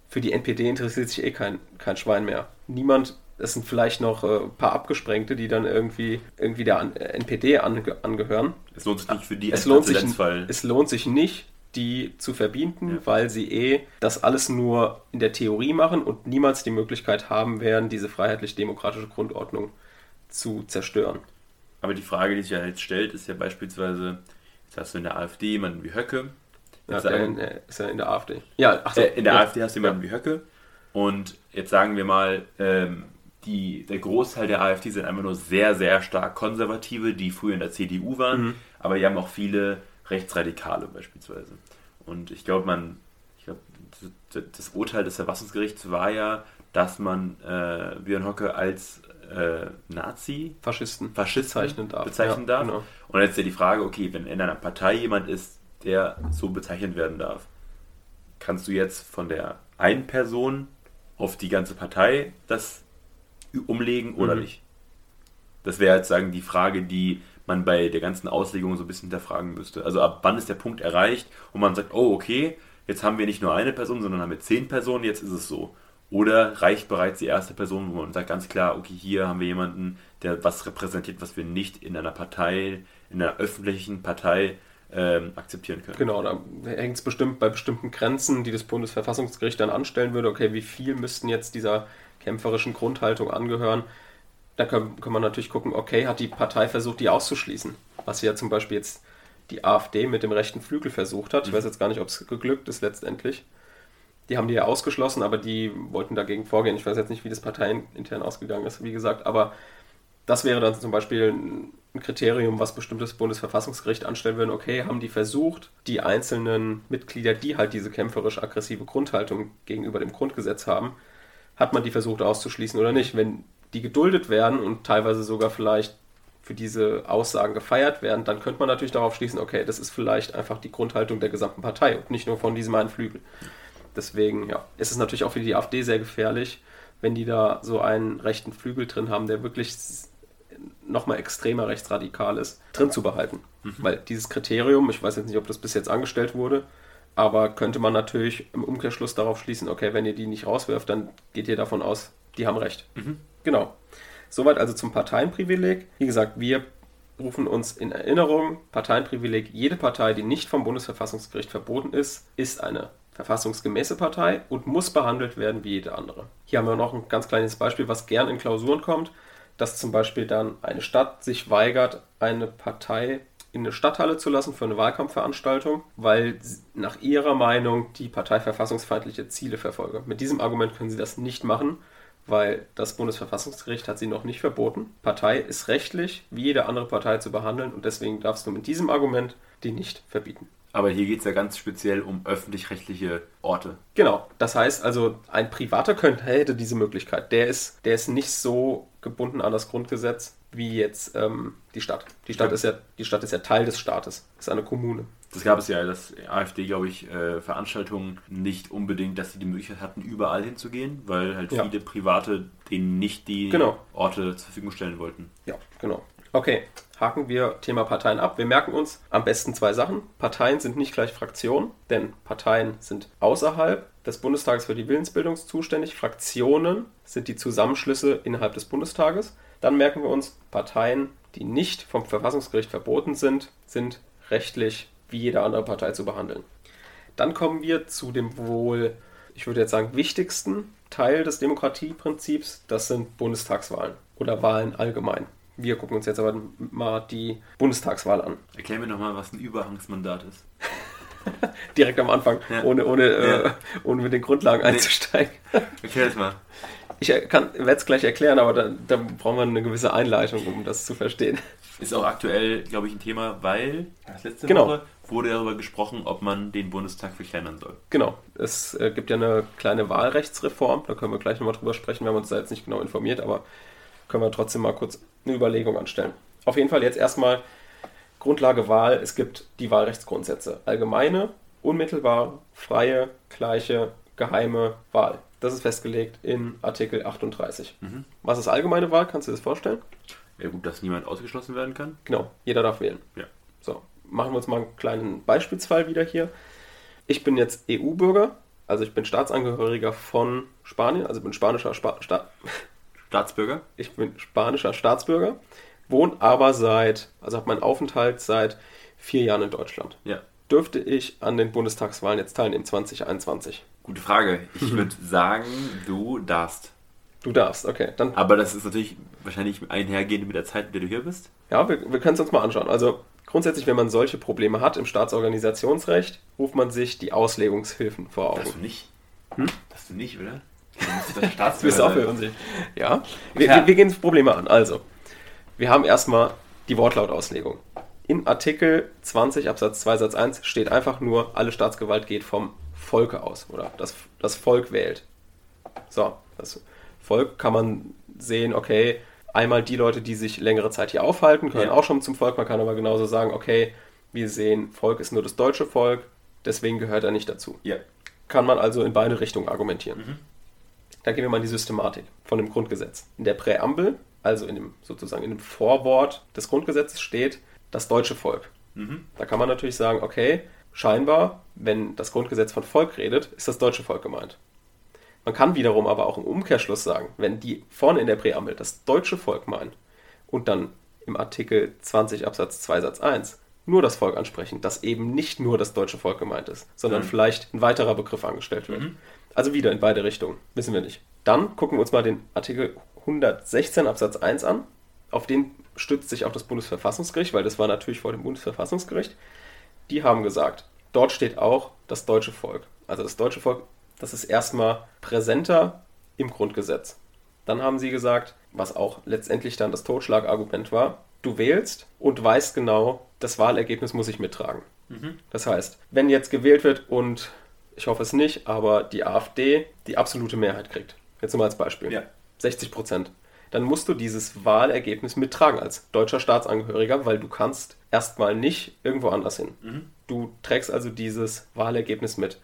für die NPD interessiert sich eh kein, kein Schwein mehr. Niemand es sind vielleicht noch ein äh, paar Abgesprengte, die dann irgendwie, irgendwie der NPD ange angehören. Es lohnt sich nicht für die es lohnt sich, es lohnt sich nicht, die zu verbieten, ja. weil sie eh das alles nur in der Theorie machen und niemals die Möglichkeit haben werden, diese freiheitlich-demokratische Grundordnung zu zerstören. Aber die Frage, die sich ja jetzt stellt, ist ja beispielsweise, jetzt hast du in der AfD jemanden wie Höcke. Ja, der ist ja in der AfD. Ja, ach so, äh, in der ja. AfD hast du jemanden wie Höcke. Und jetzt sagen wir mal, ähm, die, der Großteil der AfD sind einfach nur sehr, sehr stark Konservative, die früher in der CDU waren, mhm. aber die haben auch viele Rechtsradikale beispielsweise. Und ich glaube, man, ich glaube, das Urteil des Verfassungsgerichts war ja, dass man äh, Björn Hocke als äh, Nazi, Faschisten, Faschisten bezeichnen darf. Bezeichnen ja, darf. Genau. Und jetzt ist ja die Frage, okay, wenn in einer Partei jemand ist, der so bezeichnet werden darf, kannst du jetzt von der einen Person auf die ganze Partei das umlegen oder mhm. nicht? Das wäre jetzt sagen die Frage, die man bei der ganzen Auslegung so ein bisschen hinterfragen müsste. Also ab wann ist der Punkt erreicht, wo man sagt, oh okay, jetzt haben wir nicht nur eine Person, sondern haben wir zehn Personen, jetzt ist es so. Oder reicht bereits die erste Person, wo man sagt ganz klar, okay, hier haben wir jemanden, der was repräsentiert, was wir nicht in einer Partei, in einer öffentlichen Partei ähm, akzeptieren können. Genau, da hängt es bestimmt bei bestimmten Grenzen, die das Bundesverfassungsgericht dann anstellen würde. Okay, wie viel müssten jetzt dieser kämpferischen Grundhaltung angehören? Da kann, kann man natürlich gucken, okay, hat die Partei versucht, die auszuschließen? Was ja zum Beispiel jetzt die AfD mit dem rechten Flügel versucht hat. Ich weiß jetzt gar nicht, ob es geglückt ist letztendlich. Die haben die ja ausgeschlossen, aber die wollten dagegen vorgehen. Ich weiß jetzt nicht, wie das parteiintern ausgegangen ist, wie gesagt, aber das wäre dann zum Beispiel ein Kriterium, was bestimmtes Bundesverfassungsgericht anstellen würde. Okay, haben die versucht, die einzelnen Mitglieder, die halt diese kämpferisch-aggressive Grundhaltung gegenüber dem Grundgesetz haben, hat man die versucht auszuschließen oder nicht? Wenn die geduldet werden und teilweise sogar vielleicht für diese Aussagen gefeiert werden, dann könnte man natürlich darauf schließen, okay, das ist vielleicht einfach die Grundhaltung der gesamten Partei und nicht nur von diesem einen Flügel. Deswegen, ja, ist es natürlich auch für die AfD sehr gefährlich, wenn die da so einen rechten Flügel drin haben, der wirklich nochmal extremer rechtsradikal ist, drin zu behalten. Mhm. Weil dieses Kriterium, ich weiß jetzt nicht, ob das bis jetzt angestellt wurde, aber könnte man natürlich im Umkehrschluss darauf schließen, okay, wenn ihr die nicht rauswirft, dann geht ihr davon aus, die haben recht. Mhm. Genau. Soweit also zum Parteienprivileg. Wie gesagt, wir rufen uns in Erinnerung, Parteienprivileg, jede Partei, die nicht vom Bundesverfassungsgericht verboten ist, ist eine verfassungsgemäße Partei und muss behandelt werden wie jede andere. Hier haben wir noch ein ganz kleines Beispiel, was gern in Klausuren kommt, dass zum Beispiel dann eine Stadt sich weigert, eine Partei in eine Stadthalle zu lassen für eine Wahlkampfveranstaltung, weil nach ihrer Meinung die Partei verfassungsfeindliche Ziele verfolge. Mit diesem Argument können sie das nicht machen, weil das Bundesverfassungsgericht hat sie noch nicht verboten. Partei ist rechtlich wie jede andere Partei zu behandeln und deswegen darfst du mit diesem Argument die nicht verbieten. Aber hier geht es ja ganz speziell um öffentlich-rechtliche Orte. Genau. Das heißt also, ein Privater könnte, hätte diese Möglichkeit. Der ist, der ist nicht so gebunden an das Grundgesetz wie jetzt ähm, die Stadt. Die Stadt, ja. ist ja, die Stadt ist ja Teil des Staates. Ist eine Kommune. Das gab es ja, dass AfD, glaube ich, äh, Veranstaltungen nicht unbedingt, dass sie die Möglichkeit hatten, überall hinzugehen, weil halt ja. viele Private denen nicht die genau. Orte zur Verfügung stellen wollten. Ja, genau. Okay, haken wir Thema Parteien ab. Wir merken uns am besten zwei Sachen. Parteien sind nicht gleich Fraktionen, denn Parteien sind außerhalb des Bundestages für die Willensbildung zuständig. Fraktionen sind die Zusammenschlüsse innerhalb des Bundestages. Dann merken wir uns, Parteien, die nicht vom Verfassungsgericht verboten sind, sind rechtlich wie jede andere Partei zu behandeln. Dann kommen wir zu dem wohl, ich würde jetzt sagen, wichtigsten Teil des Demokratieprinzips. Das sind Bundestagswahlen oder Wahlen allgemein. Wir gucken uns jetzt aber mal die Bundestagswahl an. Erklär mir nochmal, was ein Überhangsmandat ist. Direkt am Anfang, ja. ohne, ohne, ja. äh, ohne mit den Grundlagen nee. einzusteigen. Erklär es mal. Ich werde es gleich erklären, aber da, da brauchen wir eine gewisse Einleitung, um das zu verstehen. Ist auch aktuell, glaube ich, ein Thema, weil letzte genau. Woche wurde darüber gesprochen, ob man den Bundestag verkleinern soll. Genau. Es äh, gibt ja eine kleine Wahlrechtsreform, da können wir gleich nochmal drüber sprechen, wir haben uns da jetzt nicht genau informiert, aber können wir trotzdem mal kurz eine Überlegung anstellen. Auf jeden Fall jetzt erstmal Grundlage Wahl. Es gibt die Wahlrechtsgrundsätze. Allgemeine, unmittelbar, freie, gleiche, geheime Wahl. Das ist festgelegt in Artikel 38. Mhm. Was ist allgemeine Wahl? Kannst du dir das vorstellen? Ja gut, dass niemand ausgeschlossen werden kann. Genau, jeder darf wählen. Ja. So, machen wir uns mal einen kleinen Beispielsfall wieder hier. Ich bin jetzt EU-Bürger, also ich bin Staatsangehöriger von Spanien, also bin spanischer Spa Sta Staatsbürger. Ich bin spanischer Staatsbürger, wohne aber seit, also habe meinen Aufenthalt seit vier Jahren in Deutschland. Ja. Dürfte ich an den Bundestagswahlen jetzt teilnehmen, 2021? Gute Frage. Ich würde sagen, du darfst. Du darfst, okay. Dann Aber das ist natürlich wahrscheinlich einhergehend mit der Zeit, in der du hier bist. Ja, wir, wir können es uns mal anschauen. Also grundsätzlich, wenn man solche Probleme hat im Staatsorganisationsrecht, ruft man sich die Auslegungshilfen vor Augen. Das du nicht? Hm? Das du nicht, oder? Das bist auch für uns. Ja, wir, wir, wir gehen Probleme an. Also, wir haben erstmal die Wortlautauslegung. In Artikel 20 Absatz 2 Satz 1 steht einfach nur, alle Staatsgewalt geht vom Volke aus oder das, das Volk wählt. So, das Volk kann man sehen, okay, einmal die Leute, die sich längere Zeit hier aufhalten, können ja. auch schon zum Volk. Man kann aber genauso sagen, okay, wir sehen, Volk ist nur das deutsche Volk, deswegen gehört er nicht dazu. Ja. Kann man also in beide Richtungen argumentieren. Mhm. Dann gehen wir mal in die Systematik von dem Grundgesetz. In der Präambel also in dem sozusagen in dem Vorwort des Grundgesetzes steht das deutsche Volk. Mhm. Da kann man natürlich sagen, okay, scheinbar, wenn das Grundgesetz von Volk redet, ist das deutsche Volk gemeint. Man kann wiederum aber auch im Umkehrschluss sagen, wenn die vorne in der Präambel das deutsche Volk meinen und dann im Artikel 20 Absatz 2 Satz 1 nur das Volk ansprechen, dass eben nicht nur das deutsche Volk gemeint ist, sondern Mhm. vielleicht ein weiterer Begriff angestellt wird. Mhm. Also wieder in beide Richtungen, wissen wir nicht. Dann gucken wir uns mal den Artikel 116 Absatz 1 an. Auf den stützt sich auch das Bundesverfassungsgericht, weil das war natürlich vor dem Bundesverfassungsgericht. Die haben gesagt, dort steht auch das deutsche Volk. Also das deutsche Volk, das ist erstmal präsenter im Grundgesetz. Dann haben sie gesagt, was auch letztendlich dann das Totschlagargument war, du wählst und weißt genau, das Wahlergebnis muss ich mittragen. Mhm. Das heißt, wenn jetzt gewählt wird und ich hoffe es nicht, aber die AfD die absolute Mehrheit kriegt, jetzt nur mal als Beispiel, Ja. 60 Prozent, dann musst du dieses Wahlergebnis mittragen als deutscher Staatsangehöriger, weil du kannst erstmal nicht irgendwo anders hin. Mhm. Du trägst also dieses Wahlergebnis mit.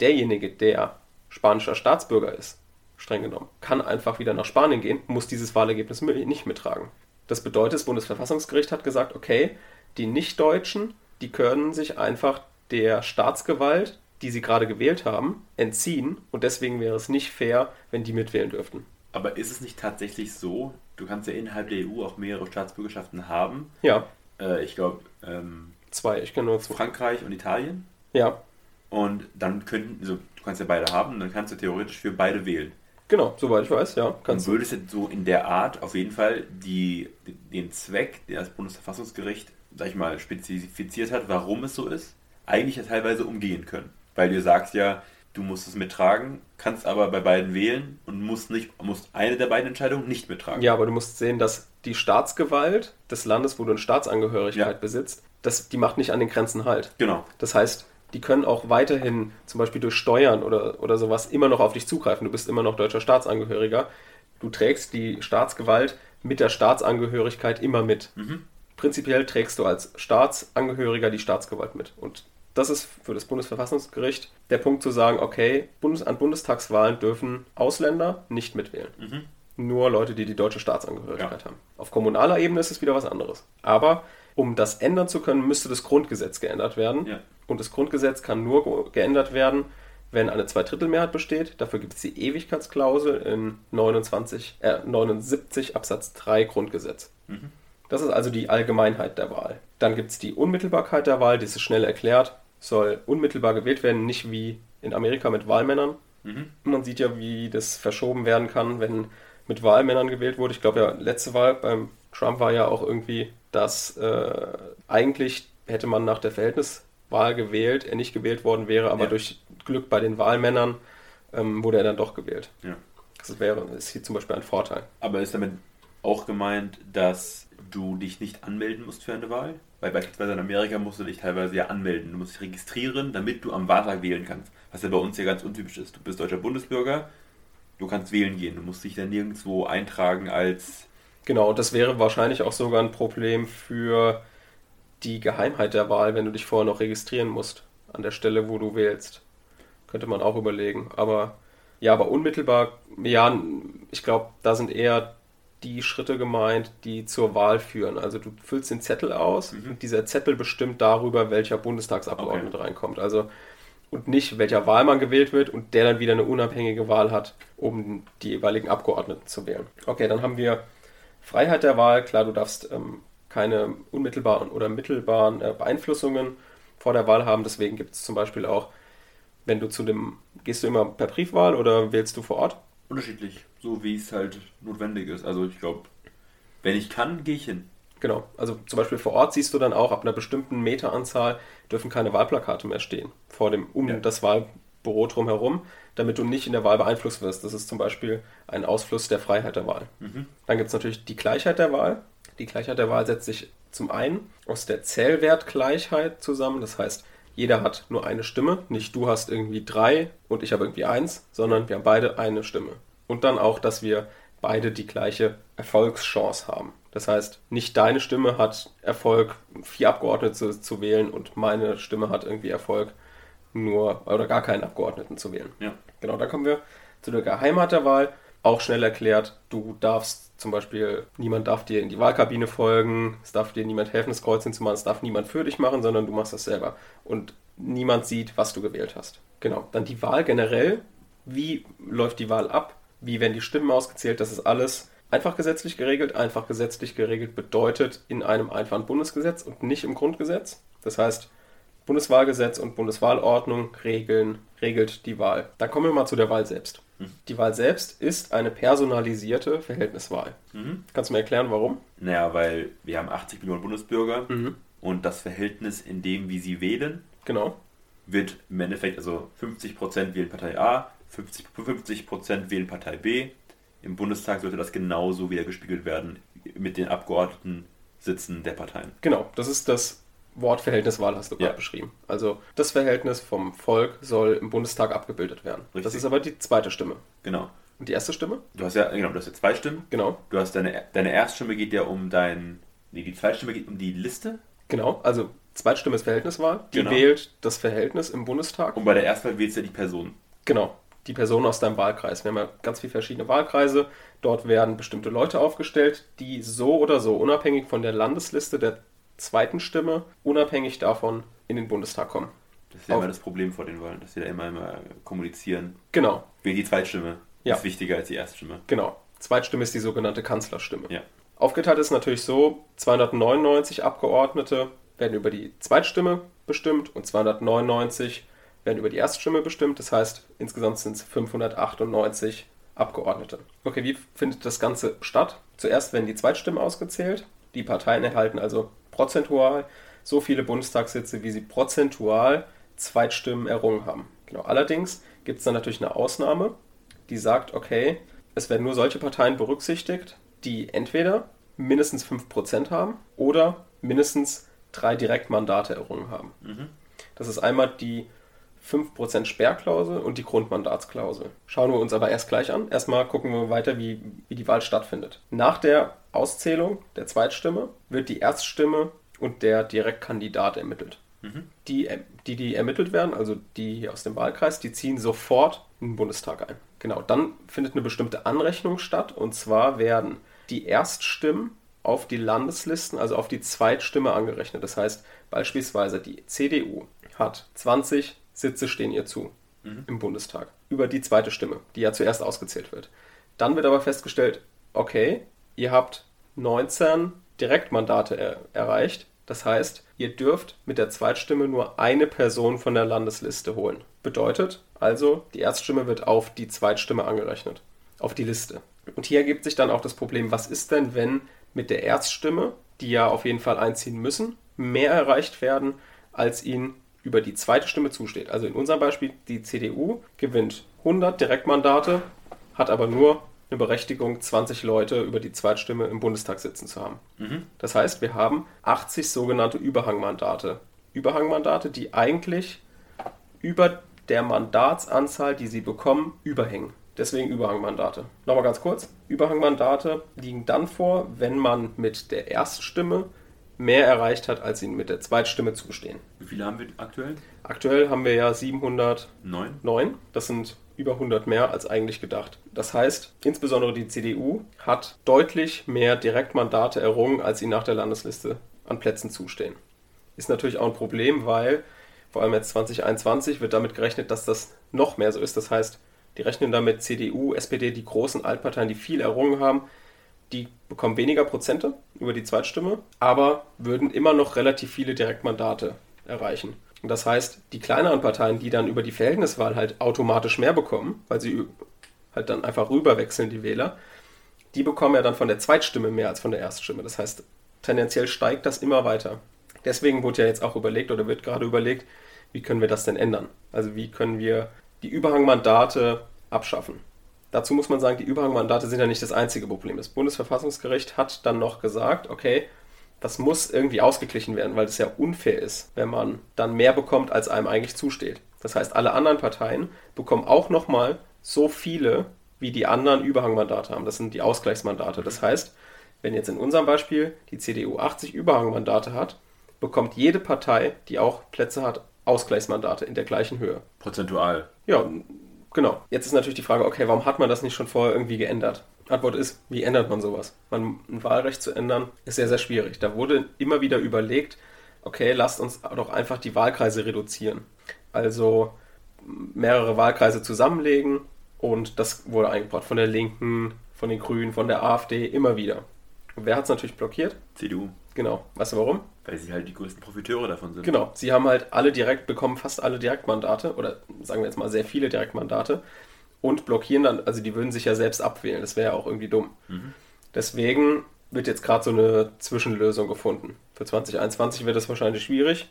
Derjenige, der spanischer Staatsbürger ist, streng genommen, kann einfach wieder nach Spanien gehen, muss dieses Wahlergebnis nicht mittragen. Das bedeutet, das Bundesverfassungsgericht hat gesagt, okay, die Nichtdeutschen, die können sich einfach der Staatsgewalt, die sie gerade gewählt haben, entziehen und deswegen wäre es nicht fair, wenn die mitwählen dürften. Aber ist es nicht tatsächlich so, du kannst ja innerhalb der EU auch mehrere Staatsbürgerschaften haben? Ja, Äh, ich glaube, ähm, zwei, ich kenne nur zwei. Frankreich und Italien. Ja, Und dann könnten, also du kannst ja beide haben, dann kannst du theoretisch für beide wählen. genau, soweit ich weiß, ja, kannst du. würde es jetzt so in der Art auf jeden Fall die, den Zweck, den das Bundesverfassungsgericht, sag ich mal, spezifiziert hat, warum es so ist, eigentlich ja teilweise umgehen können. Weil du sagst ja, du musst es mittragen, kannst aber bei beiden wählen und musst nicht, musst eine der beiden Entscheidungen nicht mittragen. Ja, aber du musst sehen, dass die Staatsgewalt des Landes, wo du eine Staatsangehörigkeit Ja. besitzt, das, die macht nicht an den Grenzen halt. Genau. Das heißt, die können auch weiterhin, zum Beispiel durch Steuern oder, oder sowas, immer noch auf dich zugreifen. Du bist immer noch deutscher Staatsangehöriger. Du trägst die Staatsgewalt mit der Staatsangehörigkeit immer mit. Mhm. Prinzipiell trägst du als Staatsangehöriger die Staatsgewalt mit. Und das ist für das Bundesverfassungsgericht der Punkt zu sagen, okay, Bundes an Bundestagswahlen dürfen Ausländer nicht mitwählen. Mhm. Nur Leute, die die deutsche Staatsangehörigkeit haben. Auf kommunaler Ebene ist es wieder was anderes. Aber um das ändern zu können, müsste das Grundgesetz geändert werden. Ja. Und das Grundgesetz kann nur ge- geändert werden, wenn eine Zweidrittelmehrheit besteht. Dafür gibt es die Ewigkeitsklausel in 29, äh, 79 Absatz 3 Grundgesetz. Mhm. Das ist also die Allgemeinheit der Wahl. Dann gibt es die Unmittelbarkeit der Wahl, die ist schnell erklärt, soll unmittelbar gewählt werden, nicht wie in Amerika mit Wahlmännern. Mhm. Man sieht ja, wie das verschoben werden kann, wenn mit Wahlmännern gewählt wurde. Ich glaube ja, letzte Wahl beim Trump war ja auch irgendwie, dass äh, eigentlich hätte man nach der Verhältniswahl gewählt, er nicht gewählt worden wäre, aber Ja. durch Glück bei den Wahlmännern ähm, wurde er dann doch gewählt. Ja. Das wäre ist hier zum Beispiel ein Vorteil. Aber ist damit auch gemeint, dass du dich nicht anmelden musst für eine Wahl? Weil beispielsweise in Amerika musst du dich teilweise ja anmelden. Du musst dich registrieren, damit du am Wahltag wählen kannst. Was ja bei uns ja ganz untypisch ist. Du bist deutscher Bundesbürger, du kannst wählen gehen. Du musst dich dann nirgendwo eintragen als. Genau, das wäre wahrscheinlich auch sogar ein Problem für die Geheimheit der Wahl, wenn du dich vorher noch registrieren musst an der Stelle, wo du wählst. Könnte man auch überlegen. Aber ja, aber unmittelbar, ja, ich glaube, da sind eher die Schritte gemeint, die zur Wahl führen. Also du füllst den Zettel aus Mhm. und dieser Zettel bestimmt darüber, welcher Bundestagsabgeordnete reinkommt. Also und nicht welcher Wahlmann gewählt wird und der dann wieder eine unabhängige Wahl hat, um die jeweiligen Abgeordneten zu wählen. Okay, dann haben wir Freiheit der Wahl. Klar, du darfst ähm, keine unmittelbaren oder mittelbaren äh, Beeinflussungen vor der Wahl haben. Deswegen gibt es zum Beispiel auch, wenn du zu dem, gehst du immer per Briefwahl oder wählst du vor Ort? Unterschiedlich, so wie es halt notwendig ist. Also ich glaube, wenn ich kann, gehe ich hin. Genau, also zum Beispiel vor Ort siehst du dann auch, ab einer bestimmten Meteranzahl dürfen keine Wahlplakate mehr stehen vor dem, um Ja. das Wahlbüro drumherum, damit du nicht in der Wahl beeinflusst wirst. Das ist zum Beispiel ein Ausfluss der Freiheit der Wahl. Mhm. Dann gibt es natürlich die Gleichheit der Wahl. Die Gleichheit der Wahl setzt sich zum einen aus der Zählwertgleichheit zusammen. Das heißt, jeder hat nur eine Stimme. Nicht du hast irgendwie drei und ich habe irgendwie eins, sondern wir haben beide eine Stimme. Und dann auch, dass wir beide die gleiche Erfolgschance haben. Das heißt, nicht deine Stimme hat Erfolg, vier Abgeordnete zu, zu wählen und meine Stimme hat irgendwie Erfolg, nur oder gar keinen Abgeordneten zu wählen. Ja. Genau, da kommen wir zu der Geheimheit der Wahl. auch schnell erklärt, du darfst zum Beispiel, niemand darf dir in die Wahlkabine folgen, es darf dir niemand helfen, das Kreuz hinzumachen, es darf niemand für dich machen, sondern du machst das selber. Und niemand sieht, was du gewählt hast. Genau. Dann die Wahl generell. Wie läuft die Wahl ab? Wie werden die Stimmen ausgezählt? Das ist alles einfach gesetzlich geregelt. Einfach gesetzlich geregelt bedeutet in einem einfachen Bundesgesetz und nicht im Grundgesetz. Das heißt, Bundeswahlgesetz und Bundeswahlordnung regeln, regelt die Wahl. Dann kommen wir mal zu der Wahl selbst. Mhm. Die Wahl selbst ist eine personalisierte Verhältniswahl. Mhm. Kannst du mir erklären, warum? Naja, weil wir haben 80 Millionen Bundesbürger mhm. und das Verhältnis in dem, wie sie wählen, genau. wird im Endeffekt, also 50% wählen Partei A, 50%, 50 wählen Partei B. Im Bundestag sollte das genauso wieder gespiegelt werden mit den Abgeordneten-Sitzen der Parteien. Genau, das ist das Wortverhältniswahl hast du gerade ja. beschrieben. Also das Verhältnis vom Volk soll im Bundestag abgebildet werden. Richtig. Das ist aber die zweite Stimme. Genau. Und die erste Stimme? Du hast ja, genau, du hast ja zwei Stimmen. Genau. Du hast deine, deine Erststimme geht ja um dein, nee, die Zweitstimme geht um die Liste. Genau, also Zweitstimme ist Verhältniswahl. Die genau. wählt das Verhältnis im Bundestag. Und bei der Erstwahl wählst du ja die Person. Genau, die Person aus deinem Wahlkreis. Wir haben ja ganz viele verschiedene Wahlkreise. Dort werden bestimmte Leute aufgestellt, die so oder so unabhängig von der Landesliste der zweiten Stimme unabhängig davon in den Bundestag kommen. Das ist ja immer das Problem vor den Wahlen, dass sie da immer, immer kommunizieren. Genau. Wie die Zweitstimme ja. ist wichtiger als die Erststimme. Genau. Zweitstimme ist die sogenannte Kanzlerstimme. Ja. Aufgeteilt ist natürlich so, 299 Abgeordnete werden über die Zweitstimme bestimmt und 299 werden über die Erststimme bestimmt. Das heißt, insgesamt sind es 598 Abgeordnete. Okay, wie findet das Ganze statt? Zuerst werden die Zweitstimmen ausgezählt. Die Parteien erhalten also prozentual so viele Bundestagssitze, wie sie prozentual Zweitstimmen errungen haben. Genau. Allerdings gibt es dann natürlich eine Ausnahme, die sagt, okay, es werden nur solche Parteien berücksichtigt, die entweder mindestens 5% haben oder mindestens drei Direktmandate errungen haben. Mhm. Das ist einmal die 5% Sperrklausel und die Grundmandatsklausel. Schauen wir uns aber erst gleich an. Erstmal gucken wir weiter, wie, wie die Wahl stattfindet. Nach der Auszählung der Zweitstimme wird die Erststimme und der Direktkandidat ermittelt. Mhm. Die, die, die ermittelt werden, also die aus dem Wahlkreis, die ziehen sofort in den Bundestag ein. Genau, dann findet eine bestimmte Anrechnung statt und zwar werden die Erststimmen auf die Landeslisten, also auf die Zweitstimme angerechnet. Das heißt beispielsweise die CDU hat 20 Sitze stehen ihr zu mhm. im Bundestag über die zweite Stimme, die ja zuerst ausgezählt wird. Dann wird aber festgestellt, okay, ihr habt 19 Direktmandate er erreicht. Das heißt, ihr dürft mit der Zweitstimme nur eine Person von der Landesliste holen. Bedeutet also, die Erststimme wird auf die Zweitstimme angerechnet, auf die Liste. Und hier ergibt sich dann auch das Problem, was ist denn, wenn mit der Erststimme, die ja auf jeden Fall einziehen müssen, mehr erreicht werden, als ihnen über die zweite Stimme zusteht. Also in unserem Beispiel, die CDU gewinnt 100 Direktmandate, hat aber nur eine Berechtigung, 20 Leute über die Zweitstimme im Bundestag sitzen zu haben. Mhm. Das heißt, wir haben 80 sogenannte Überhangmandate. Überhangmandate, die eigentlich über der Mandatsanzahl, die sie bekommen, überhängen. Deswegen Überhangmandate. Nochmal ganz kurz. Überhangmandate liegen dann vor, wenn man mit der Erststimme mehr erreicht hat, als ihnen mit der Zweitstimme zugestehen. Wie viele haben wir aktuell? Aktuell haben wir ja 709. Das sind über 100 mehr als eigentlich gedacht. Das heißt, insbesondere die CDU hat deutlich mehr Direktmandate errungen, als ihnen nach der Landesliste an Plätzen zustehen. Ist natürlich auch ein Problem, weil vor allem jetzt 2021 wird damit gerechnet, dass das noch mehr so ist. Das heißt, die rechnen damit CDU, SPD, die großen Altparteien, die viel errungen haben, die bekommen weniger Prozente über die Zweitstimme, aber würden immer noch relativ viele Direktmandate erreichen. Und das heißt, die kleineren Parteien, die dann über die Verhältniswahl halt automatisch mehr bekommen, weil sie halt dann einfach rüberwechseln, die Wähler, die bekommen ja dann von der Zweitstimme mehr als von der Erststimme. Das heißt, tendenziell steigt das immer weiter. Deswegen wurde ja jetzt auch überlegt oder wird gerade überlegt, wie können wir das denn ändern? Also wie können wir die Überhangmandate abschaffen? Dazu muss man sagen, die Überhangmandate sind ja nicht das einzige Problem. Das Bundesverfassungsgericht hat dann noch gesagt, okay, das muss irgendwie ausgeglichen werden, weil es ja unfair ist, wenn man dann mehr bekommt, als einem eigentlich zusteht. Das heißt, alle anderen Parteien bekommen auch nochmal so viele, wie die anderen Überhangmandate haben. Das sind die Ausgleichsmandate. Das heißt, wenn jetzt in unserem Beispiel die CDU 80 Überhangmandate hat, bekommt jede Partei, die auch Plätze hat, Ausgleichsmandate in der gleichen Höhe. Prozentual. Ja, Genau. Jetzt ist natürlich die Frage, okay, warum hat man das nicht schon vorher irgendwie geändert? Antwort ist, wie ändert man sowas? Man, ein Wahlrecht zu ändern, ist sehr, sehr schwierig. Da wurde immer wieder überlegt, okay, lasst uns doch einfach die Wahlkreise reduzieren. Also mehrere Wahlkreise zusammenlegen und das wurde eingebracht von der Linken, von den Grünen, von der AfD, immer wieder. Und wer hat es natürlich blockiert? CDU. Genau. Weißt du warum? Weil sie halt die größten Profiteure davon sind. Genau. Sie haben halt alle direkt bekommen, fast alle Direktmandate oder sagen wir jetzt mal sehr viele Direktmandate und blockieren dann, also die würden sich ja selbst abwählen. Das wäre ja auch irgendwie dumm. Mhm. Deswegen wird jetzt gerade so eine Zwischenlösung gefunden. Für 2021 wird es wahrscheinlich schwierig,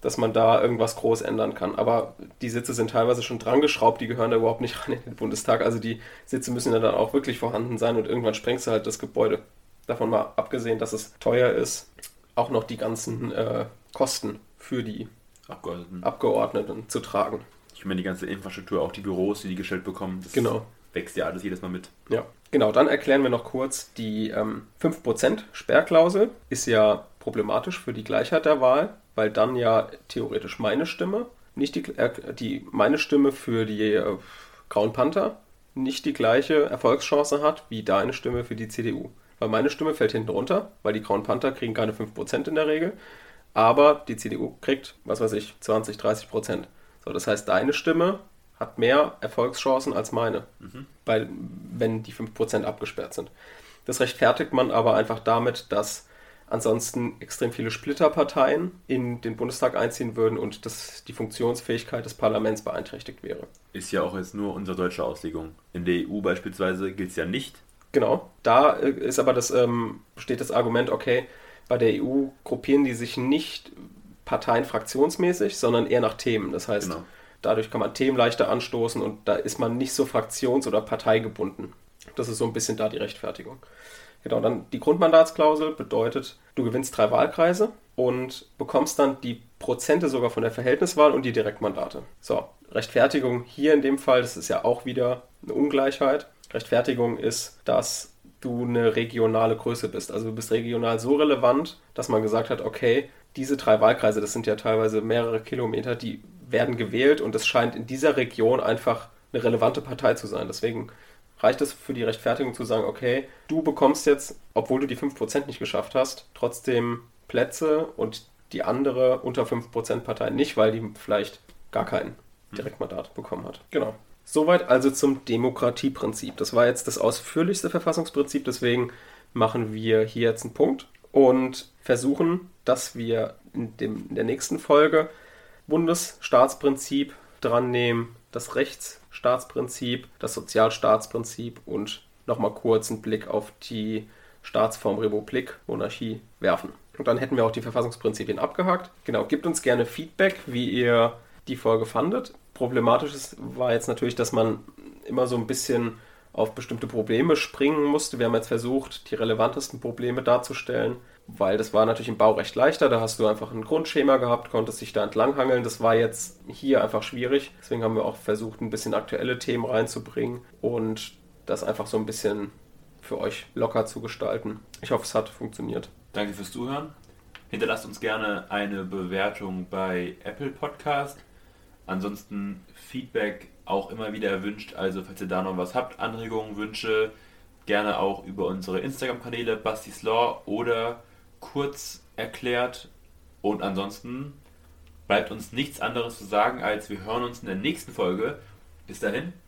dass man da irgendwas groß ändern kann. Aber die Sitze sind teilweise schon dran geschraubt, die gehören da überhaupt nicht rein in den Bundestag. Also die Sitze müssen ja dann auch wirklich vorhanden sein und irgendwann sprengst du halt das Gebäude. Davon mal abgesehen, dass es teuer ist, auch noch die ganzen äh, Kosten für die Abgeordneten. Abgeordneten zu tragen. Ich meine, die ganze Infrastruktur, auch die Büros, die die gestellt bekommen, das genau. wächst ja alles jedes Mal mit. Ja, genau. Dann erklären wir noch kurz, die ähm, 5% Sperrklausel ist ja problematisch für die Gleichheit der Wahl, weil dann ja theoretisch meine Stimme, nicht die, äh, die meine Stimme für die äh, Grauen Panther nicht die gleiche Erfolgschance hat wie deine Stimme für die CDU. Weil meine Stimme fällt hinten runter, weil die Grauen Panther kriegen keine 5% in der Regel, aber die CDU kriegt, was weiß ich, 20, 30%. So, das heißt, deine Stimme hat mehr Erfolgschancen als meine, mhm. weil, wenn die 5% abgesperrt sind. Das rechtfertigt man aber einfach damit, dass ansonsten extrem viele Splitterparteien in den Bundestag einziehen würden und dass die Funktionsfähigkeit des Parlaments beeinträchtigt wäre. Ist ja auch jetzt nur unsere deutsche Auslegung. In der EU beispielsweise gilt es ja nicht. Genau. Da äh, ist aber das, ähm, steht das Argument, okay, bei der EU gruppieren die sich nicht Parteien fraktionsmäßig, sondern eher nach Themen. Das heißt, genau. dadurch kann man Themen leichter anstoßen und da ist man nicht so fraktions- oder parteigebunden. Das ist so ein bisschen da die Rechtfertigung. Genau, dann die Grundmandatsklausel bedeutet, du gewinnst drei Wahlkreise und bekommst dann die Prozente sogar von der Verhältniswahl und die Direktmandate. So, Rechtfertigung hier in dem Fall, das ist ja auch wieder eine Ungleichheit. Rechtfertigung ist, dass du eine regionale Größe bist. Also du bist regional so relevant, dass man gesagt hat, okay, diese drei Wahlkreise, das sind ja teilweise mehrere Kilometer, die werden gewählt und es scheint in dieser Region einfach eine relevante Partei zu sein. Deswegen reicht es für die Rechtfertigung zu sagen, okay, du bekommst jetzt, obwohl du die 5% nicht geschafft hast, trotzdem Plätze und die andere unter 5% Partei nicht, weil die vielleicht gar kein Direktmandat bekommen hat. Genau. Soweit also zum Demokratieprinzip. Das war jetzt das ausführlichste Verfassungsprinzip, deswegen machen wir hier jetzt einen Punkt und versuchen, dass wir in, dem, in der nächsten Folge Bundesstaatsprinzip dran nehmen, das Rechtsstaatsprinzip, das Sozialstaatsprinzip und nochmal kurz einen Blick auf die Staatsform Republik, Monarchie werfen. Und dann hätten wir auch die Verfassungsprinzipien abgehakt. Genau, gebt uns gerne Feedback, wie ihr die Folge fandet. Problematisch war jetzt natürlich, dass man immer so ein bisschen auf bestimmte Probleme springen musste. Wir haben jetzt versucht, die relevantesten Probleme darzustellen, weil das war natürlich im Bau recht leichter. Da hast du einfach ein Grundschema gehabt, konntest dich da entlanghangeln. Das war jetzt hier einfach schwierig. Deswegen haben wir auch versucht, ein bisschen aktuelle Themen reinzubringen und das einfach so ein bisschen für euch locker zu gestalten. Ich hoffe, es hat funktioniert. Danke fürs Zuhören. Hinterlasst uns gerne eine Bewertung bei Apple Podcast. Ansonsten Feedback auch immer wieder erwünscht. Also falls ihr da noch was habt, Anregungen, Wünsche, gerne auch über unsere Instagram-Kanäle Bastis Law oder kurz erklärt. Und ansonsten bleibt uns nichts anderes zu sagen, als wir hören uns in der nächsten Folge. Bis dahin.